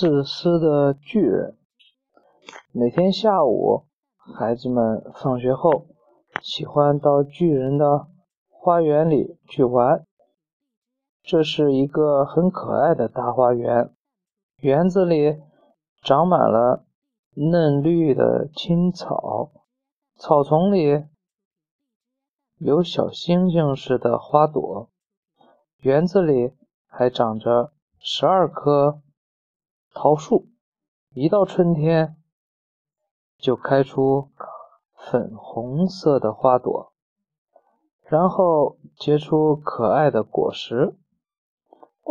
自私的巨人。每天下午，孩子们放学后喜欢到巨人的花园里去玩。这是一个很可爱的大花园，园子里长满了嫩绿的青草，草丛里有小星星似的花朵，园子里还长着十二棵桃树，一到春天就开出粉红色的花朵，然后结出可爱的果实。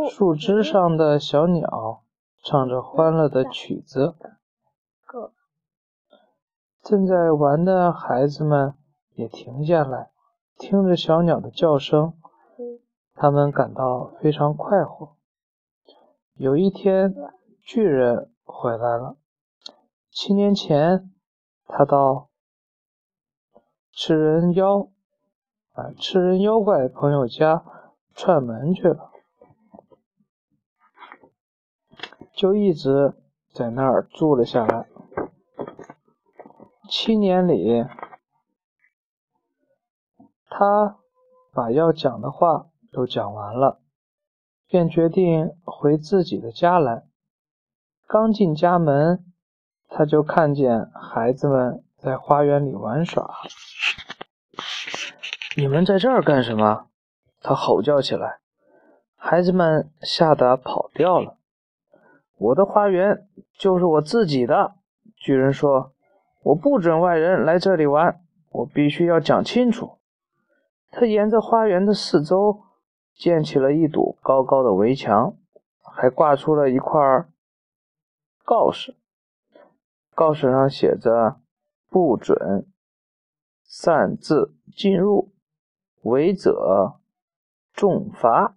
树枝上的小鸟唱着欢乐的曲子，正在玩的孩子们也停下来，听着小鸟的叫声，他们感到非常快活。有一天，巨人回来了。七年前，他到吃人妖啊，吃人妖怪朋友家串门去了。就一直在那儿住了下来。七年里，他把要讲的话都讲完了，便决定回自己的家来。刚进家门，他就看见孩子们在花园里玩耍。“你们在这儿干什么？”他吼叫起来。孩子们吓得跑掉了。我的花园就是我自己的，巨人说：“我不准外人来这里玩，我必须要讲清楚。”他沿着花园的四周建起了一堵高高的围墙，还挂出了一块告示，告示上写着：“不准擅自进入，违者重罚。”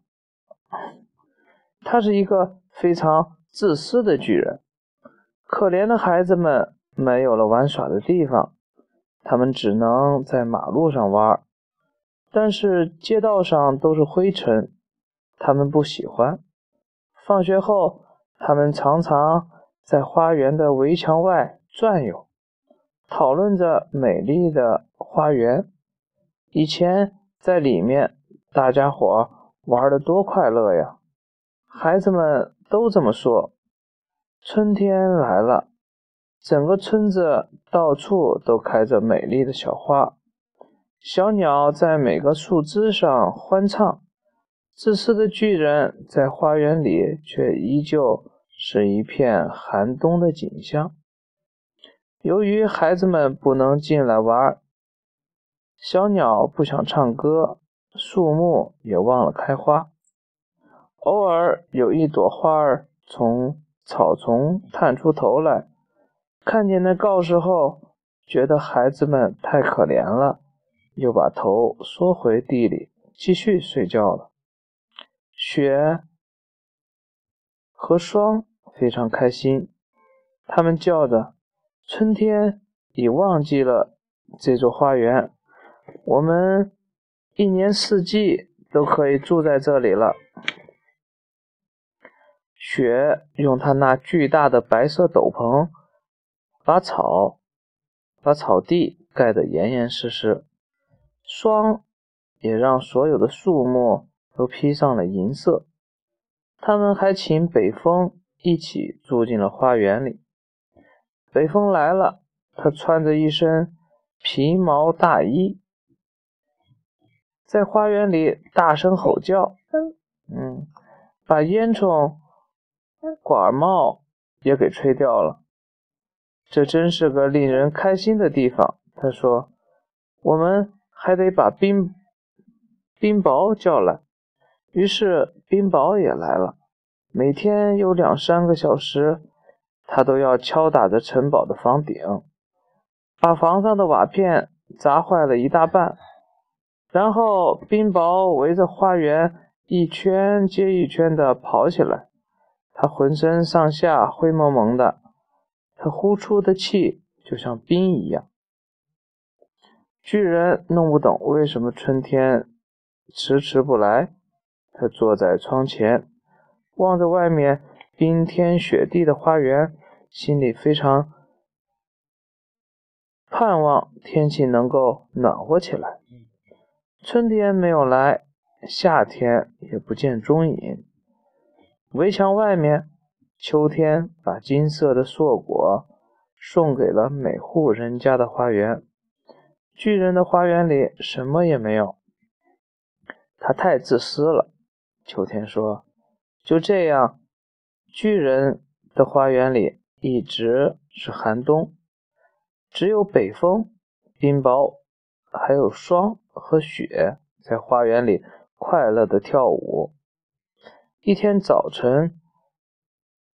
他是一个非常。自私的巨人，可怜的孩子们没有了玩耍的地方，他们只能在马路上玩。但是街道上都是灰尘，他们不喜欢。放学后，他们常常在花园的围墙外转悠，讨论着美丽的花园。以前在里面，大家伙玩的多快乐呀！孩子们。都这么说。春天来了，整个村子到处都开着美丽的小花，小鸟在每个树枝上欢唱。自私的巨人在花园里却依旧是一片寒冬的景象。由于孩子们不能进来玩，小鸟不想唱歌，树木也忘了开花。偶尔有一朵花儿从草丛探出头来，看见那告示后，觉得孩子们太可怜了，又把头缩回地里，继续睡觉了。雪和霜非常开心，他们叫着：“春天已忘记了这座花园，我们一年四季都可以住在这里了。”雪用它那巨大的白色斗篷，把草、把草地盖得严严实实。霜也让所有的树木都披上了银色。他们还请北风一起住进了花园里。北风来了，他穿着一身皮毛大衣，在花园里大声吼叫。嗯，把烟囱。管帽也给吹掉了，这真是个令人开心的地方。他说：“我们还得把冰冰雹叫来。”于是冰雹也来了，每天有两三个小时，他都要敲打着城堡的房顶，把房上的瓦片砸坏了一大半。然后冰雹围着花园一圈接一圈地跑起来。他浑身上下灰蒙蒙的，他呼出的气就像冰一样。巨人弄不懂为什么春天迟迟不来。他坐在窗前，望着外面冰天雪地的花园，心里非常盼望天气能够暖和起来。春天没有来，夏天也不见踪影。围墙外面，秋天把金色的硕果送给了每户人家的花园。巨人的花园里什么也没有，他太自私了。秋天说：“就这样。”巨人的花园里一直是寒冬，只有北风、冰雹，还有霜和雪在花园里快乐的跳舞。一天早晨，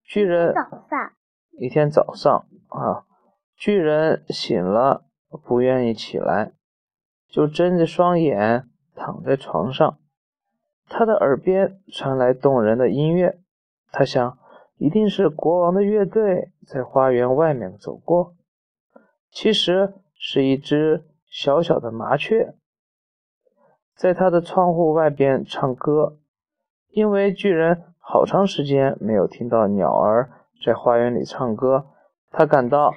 巨人早上一天早上啊，巨人醒了，不愿意起来，就睁着双眼躺在床上。他的耳边传来动人的音乐，他想。一定是国王的乐队在花园外面走过，其实是一只小小的麻雀，在他的窗户外边唱歌。因为巨人好长时间没有听到鸟儿在花园里唱歌，他感到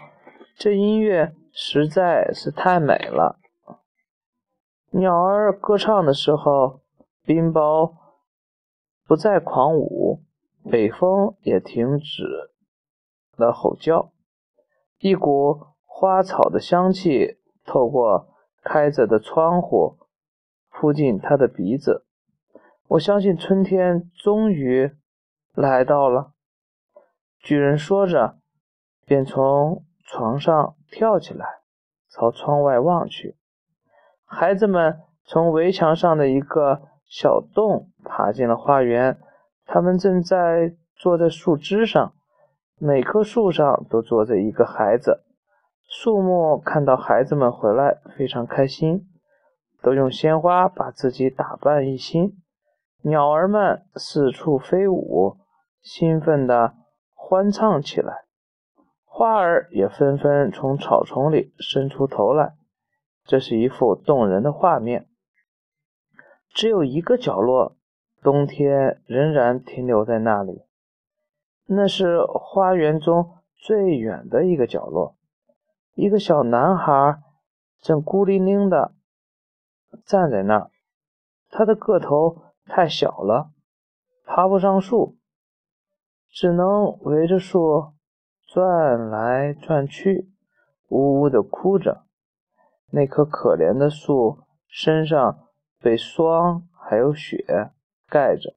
这音乐实在是太美了。鸟儿歌唱的时候，冰雹不再狂舞。北风也停止了吼叫，一股花草的香气透过开着的窗户扑进他的鼻子。我相信春天终于来到了。巨人说着，便从床上跳起来，朝窗外望去。孩子们从围墙上的一个小洞爬进了花园。他们正在坐在树枝上，每棵树上都坐着一个孩子。树木看到孩子们回来，非常开心，都用鲜花把自己打扮一新。鸟儿们四处飞舞，兴奋地欢唱起来。花儿也纷纷从草丛里伸出头来。这是一幅动人的画面。只有一个角落。冬天仍然停留在那里，那是花园中最远的一个角落。一个小男孩正孤零零地站在那儿，他的个头太小了，爬不上树，只能围着树转来转去，呜呜地哭着。那棵可怜的树身上被霜还有雪。盖着，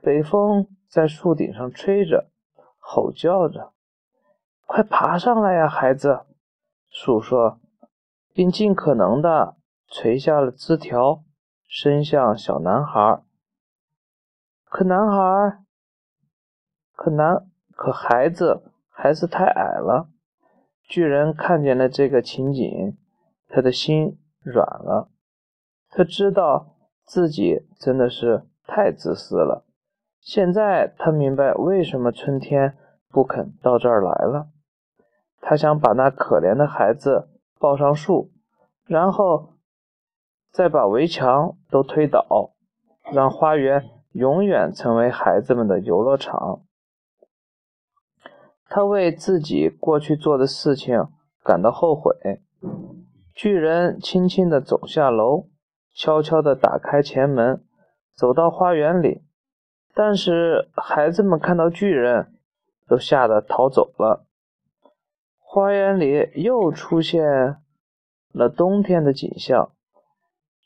北风在树顶上吹着，吼叫着：“快爬上来呀，孩子！”树说，并尽可能的垂下了枝条，伸向小男孩。可男孩，可男，可孩子还是太矮了。巨人看见了这个情景，他的心软了。他知道自己真的是。太自私了。现在他明白为什么春天不肯到这儿来了。他想把那可怜的孩子抱上树，然后再把围墙都推倒，让花园永远成为孩子们的游乐场。他为自己过去做的事情感到后悔。巨人轻轻地走下楼，悄悄地打开前门。走到花园里，但是孩子们看到巨人，都吓得逃走了。花园里又出现了冬天的景象，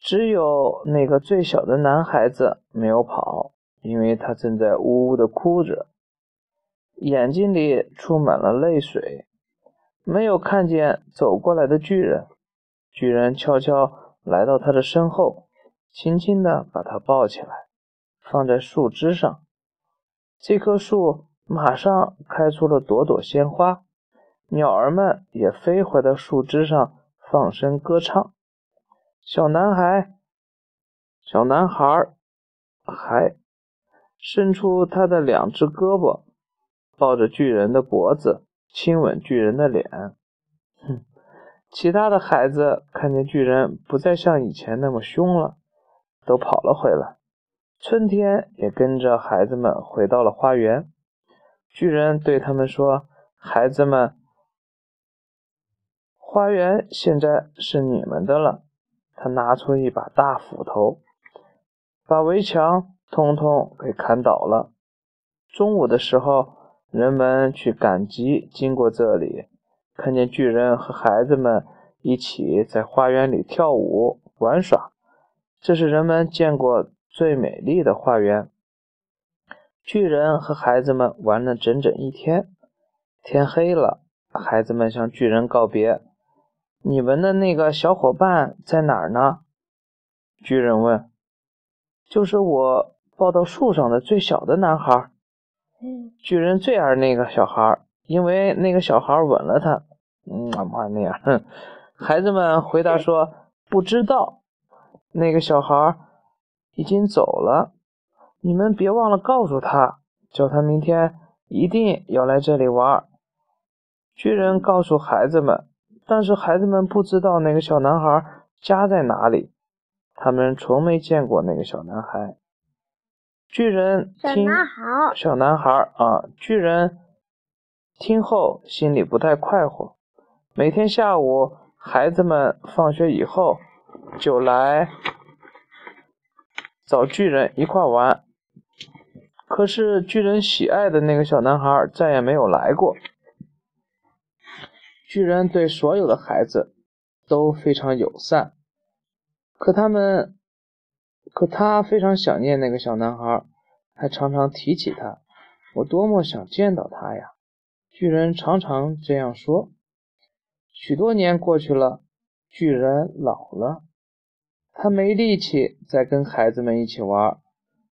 只有那个最小的男孩子没有跑，因为他正在呜呜地哭着，眼睛里充满了泪水，没有看见走过来的巨人。巨人悄悄来到他的身后。轻轻地把它抱起来，放在树枝上。这棵树马上开出了朵朵鲜花，鸟儿们也飞回到树枝上放声歌唱。小男孩，小男孩还伸出他的两只胳膊，抱着巨人的脖子，亲吻巨人的脸。其他的孩子看见巨人不再像以前那么凶了。都跑了回来，春天也跟着孩子们回到了花园。巨人对他们说：“孩子们，花园现在是你们的了。”他拿出一把大斧头，把围墙通通给砍倒了。中午的时候，人们去赶集，经过这里，看见巨人和孩子们一起在花园里跳舞玩耍。这是人们见过最美丽的花园。巨人和孩子们玩了整整一天。天黑了，孩子们向巨人告别：“你们的那个小伙伴在哪儿呢？”巨人问。“就是我抱到树上的最小的男孩。”巨人最爱那个小孩，因为那个小孩吻了他。嗯，妈那样。哼，孩子们回答说：“不知道。”那个小孩已经走了。你们别忘了告诉他，叫他明天一定要来这里玩。巨人告诉孩子们，但是孩子们不知道那个小男孩家在哪里，他们从没见过那个小男孩。巨人听小男孩啊，巨人听后心里不太快活。每天下午，孩子们放学以后就来找巨人一块玩。可是巨人喜爱的那个小男孩再也没有来过。巨人对所有的孩子都非常友善，可他们。可他非常想念那个小男孩，还常常提起他。我多么想见到他呀！巨人常常这样说。许多年过去了，巨人老了，他没力气再跟孩子们一起玩，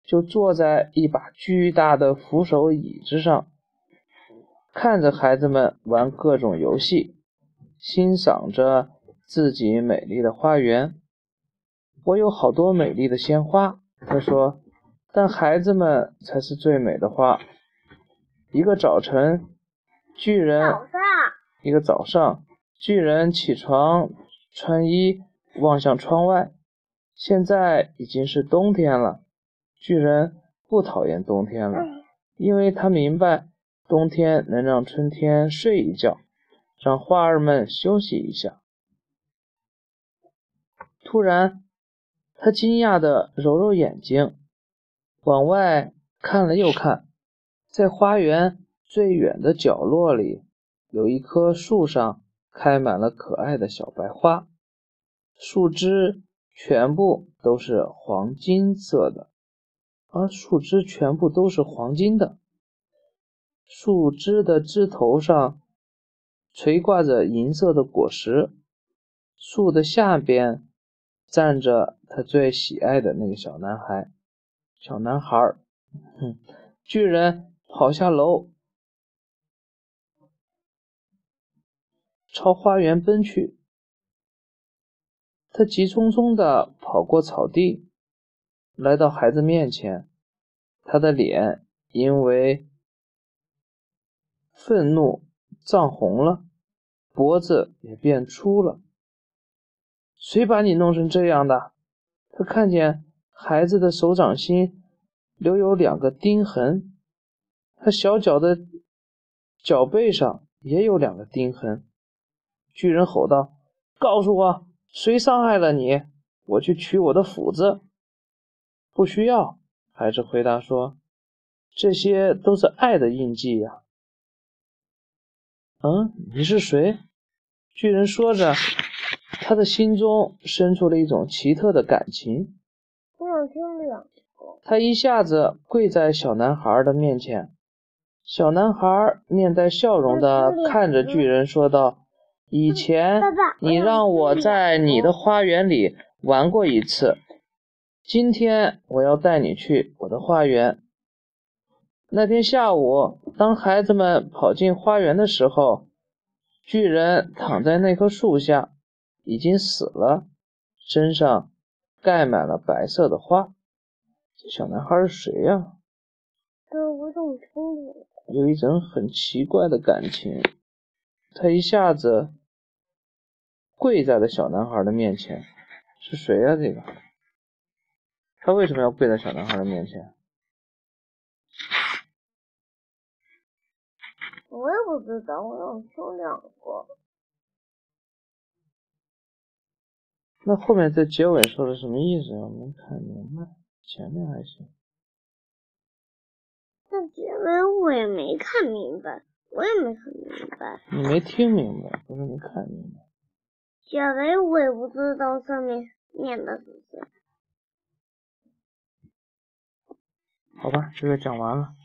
就坐在一把巨大的扶手椅子上，看着孩子们玩各种游戏，欣赏着自己美丽的花园。我有好多美丽的鲜花，他说，但孩子们才是最美的花。一个早晨，巨人一个早上，巨人起床穿衣，望向窗外。现在已经是冬天了。巨人不讨厌冬天了，因为他明白冬天能让春天睡一觉，让花儿们休息一下。突然。他惊讶地揉揉眼睛，往外看了又看，在花园最远的角落里，有一棵树上开满了可爱的小白花，树枝全部都是黄金色的，而树枝全部都是黄金的。树枝的枝头上垂挂着银色的果实，树的下边。站着他最喜爱的那个小男孩，小男孩，哼！巨人跑下楼，朝花园奔去。他急匆匆地跑过草地，来到孩子面前。他的脸因为愤怒涨红了，脖子也变粗了。谁把你弄成这样的？他看见孩子的手掌心留有两个钉痕，他小脚的脚背上也有两个钉痕。巨人吼道：“告诉我，谁伤害了你？我去取我的斧子。”不需要，孩子回答说：“这些都是爱的印记呀。”嗯，你是谁？巨人说着。他的心中生出了一种奇特的感情。我想听两他一下子跪在小男孩的面前。小男孩面带笑容的看着巨人，说道：“以前你让我在你的花园里玩过一次，今天我要带你去我的花园。”那天下午，当孩子们跑进花园的时候，巨人躺在那棵树下。已经死了，身上盖满了白色的花。这小男孩是谁呀？我怎么听有一种很奇怪的感情。他一下子跪在了小男孩的面前。是谁呀？这个？他为什么要跪在小男孩的面前？我也不知道，我想听两个。那后面在结尾说的什么意思？我没看明白，前面还行。那结尾我也没看明白，我也没看明白。你没听明白，不是没看明白。小雷我也不知道上面念的是谁。好吧，这个讲完了。